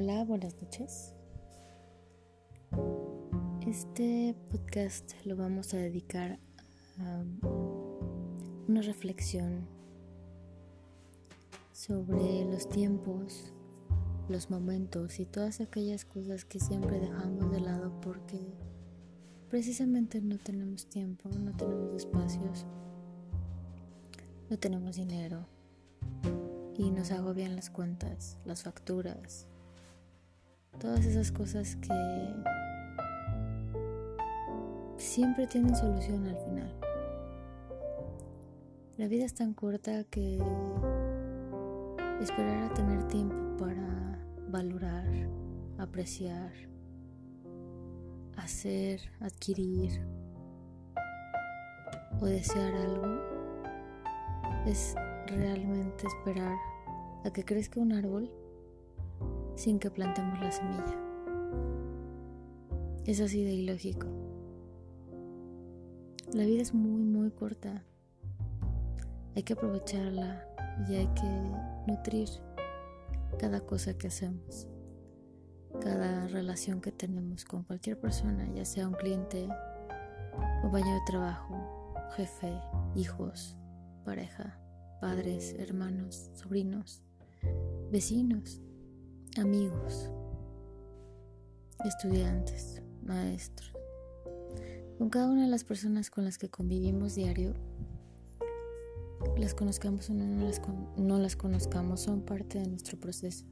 Hola, buenas noches. Este podcast lo vamos a dedicar a una reflexión sobre los tiempos, los momentos y todas aquellas cosas que siempre dejamos de lado porque precisamente no tenemos tiempo, no tenemos espacios, no tenemos dinero y nos agobian las cuentas, las facturas, todas esas cosas que siempre tienen solución al final. La vida es tan corta que esperar a tener tiempo para valorar, apreciar, hacer, adquirir o desear algo es realmente esperar a que crezca un árbol sin que plantemos la semilla. Es así de ilógico. La vida es muy, muy corta. Hay que aprovecharla y hay que nutrir cada cosa que hacemos, cada relación que tenemos con cualquier persona, ya sea un cliente, compañero de trabajo, jefe, hijos, pareja, padres, hermanos, sobrinos, vecinos, amigos, estudiantes, maestros. Con cada una de las personas con las que convivimos diario, las conozcamos o no las, no las conozcamos, son parte de nuestro proceso.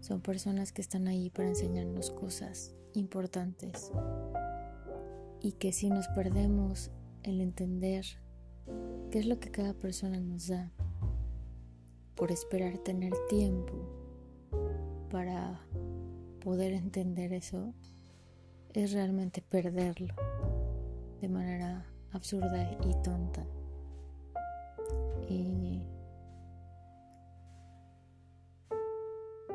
Son personas que están ahí para enseñarnos cosas importantes y que si nos perdemos el entender qué es lo que cada persona nos da por esperar tener tiempo para poder entender eso, es realmente perderlo de manera absurda y tonta. Y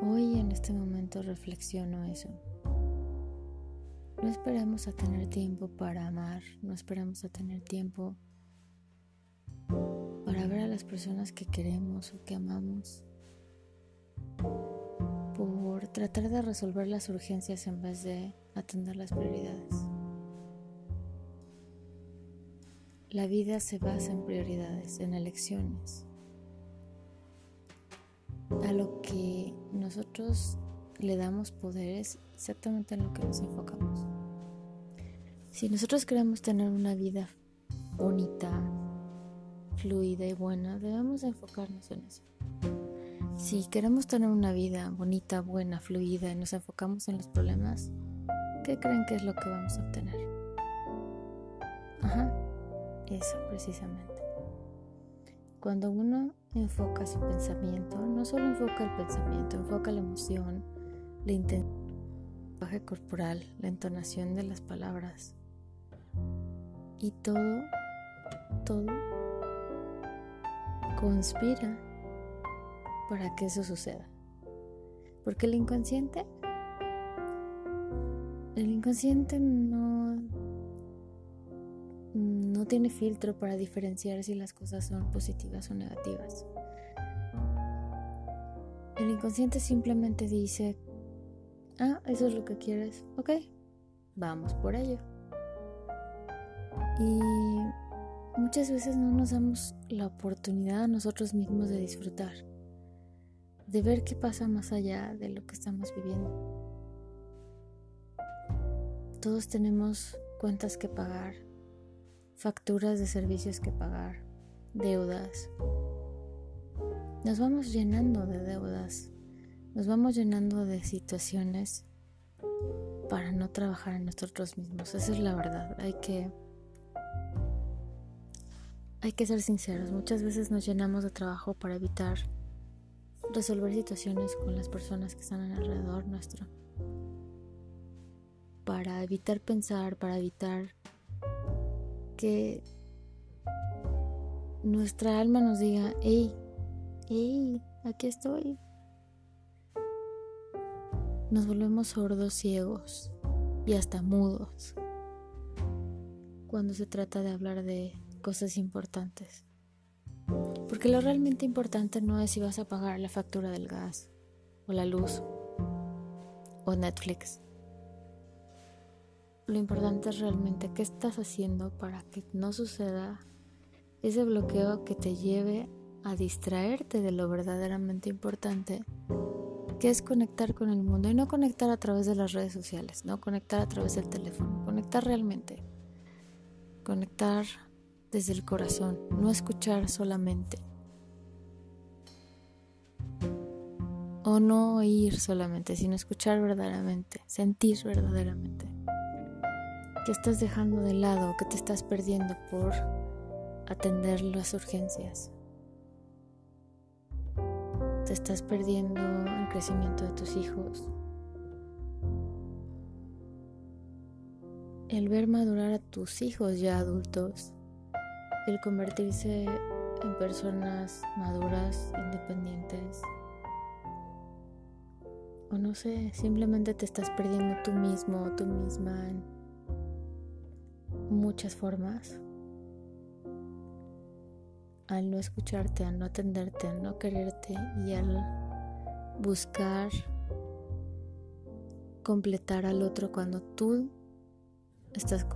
hoy en este momento reflexiono eso. No esperemos a tener tiempo para amar, no esperemos a tener tiempo para ver a las personas que queremos o que amamos, tratar de resolver las urgencias en vez de atender las prioridades. La vida se basa en prioridades, en elecciones. A lo que nosotros le damos poder es exactamente en lo que nos enfocamos. Si nosotros queremos tener una vida bonita, fluida y buena, debemos enfocarnos en eso. Si queremos tener una vida bonita, buena, fluida y nos enfocamos en los problemas, ¿qué creen que es lo que vamos a obtener? Ajá, eso precisamente. Cuando uno enfoca su pensamiento, no solo enfoca el pensamiento, enfoca la emoción, la intención, el lenguaje corporal, la entonación de las palabras. Y todo, todo conspira para que eso suceda. Porque el inconsciente, el inconsciente no, no tiene filtro para diferenciar si las cosas son positivas o negativas. El inconsciente simplemente dice, ah, eso es lo que quieres, ok, vamos por ello. Y muchas veces no nos damos la oportunidad a nosotros mismos de disfrutar, de ver qué pasa más allá de lo que estamos viviendo. Todos tenemos cuentas que pagar, facturas de servicios que pagar, deudas. Nos vamos llenando de deudas, nos vamos llenando de situaciones para no trabajar en nosotros mismos. Esa es la verdad. Hay que hay que ser sinceros, muchas veces nos llenamos de trabajo para evitar resolver situaciones con las personas que están alrededor nuestro. Para evitar pensar, para evitar que nuestra alma nos diga, hey, hey, aquí estoy. Nos volvemos sordos, ciegos y hasta mudos cuando se trata de hablar de cosas importantes. Porque lo realmente importante no es si vas a pagar la factura del gas, o la luz, o Netflix. Lo importante es realmente qué estás haciendo para que no suceda ese bloqueo que te lleve a distraerte de lo verdaderamente importante, que es conectar con el mundo y no conectar a través de las redes sociales, no conectar a través del teléfono, conectar realmente, conectar desde el corazón, no escuchar solamente. O no oír solamente, sino escuchar verdaderamente, sentir verdaderamente. Que estás dejando de lado, que te estás perdiendo por atender las urgencias. Te estás perdiendo el crecimiento de tus hijos. El ver madurar a tus hijos ya adultos. El convertirse en personas maduras, independientes. O no sé, simplemente te estás perdiendo tú mismo o tú misma en muchas formas al no escucharte, al no atenderte, al no quererte y al buscar completar al otro cuando tú estás,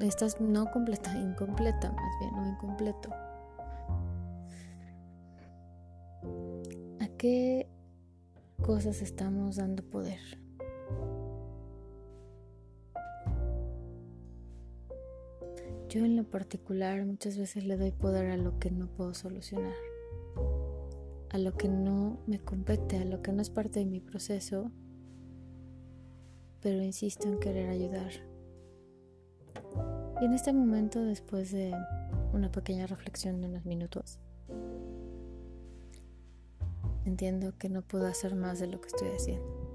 estás no completa, incompleta más bien, o incompleto. ¿A qué cosas estamos dando poder? Yo en lo particular muchas veces le doy poder a lo que no puedo solucionar, a lo que no me compete, a lo que no es parte de mi proceso, pero insisto en querer ayudar. Y en este momento, después de una pequeña reflexión de unos minutos, entiendo que no puedo hacer más de lo que estoy haciendo.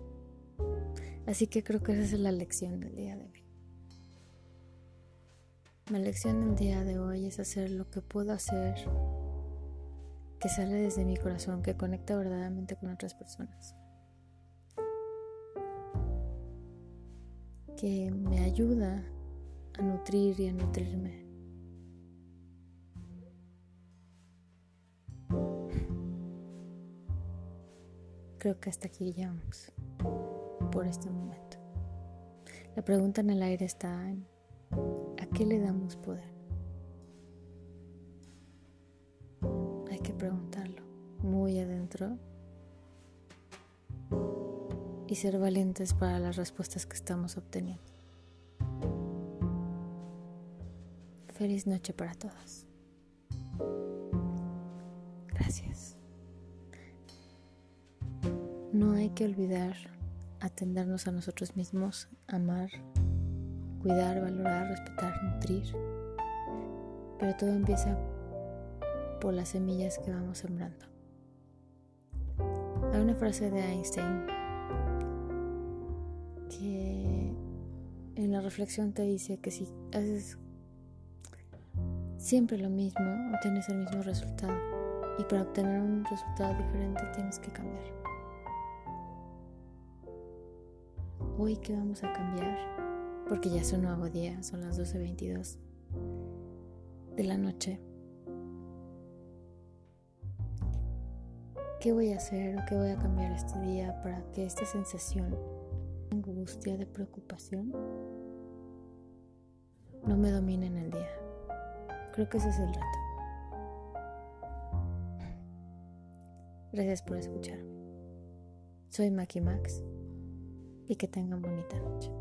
Así que creo que esa es la lección del día de hoy. Mi lección del día de hoy es hacer lo que puedo hacer que sale desde mi corazón, que conecta verdaderamente con otras personas. Que me ayuda a nutrir y a nutrirme. Creo que hasta aquí llegamos por este momento. La pregunta en el aire está en ¿A qué le damos poder? Hay que preguntarlo muy adentro y ser valientes para las respuestas que estamos obteniendo. Feliz noche para todos. Gracias. No hay que olvidar atendernos a nosotros mismos, amar cuidar, valorar, respetar, nutrir. Pero todo empieza por las semillas que vamos sembrando. Hay una frase de Einstein que en la reflexión te dice que si haces siempre lo mismo, obtienes el mismo resultado. Y para obtener un resultado diferente tienes que cambiar. Hoy, ¿qué vamos a cambiar? porque ya es un nuevo día, son las 12.22 de la noche. ¿Qué voy a hacer o qué voy a cambiar este día para que esta sensación angustia, de preocupación, no me domine en el día? Creo que ese es el reto. Gracias por escucharme. Soy Maki Max y que tengan bonita noche.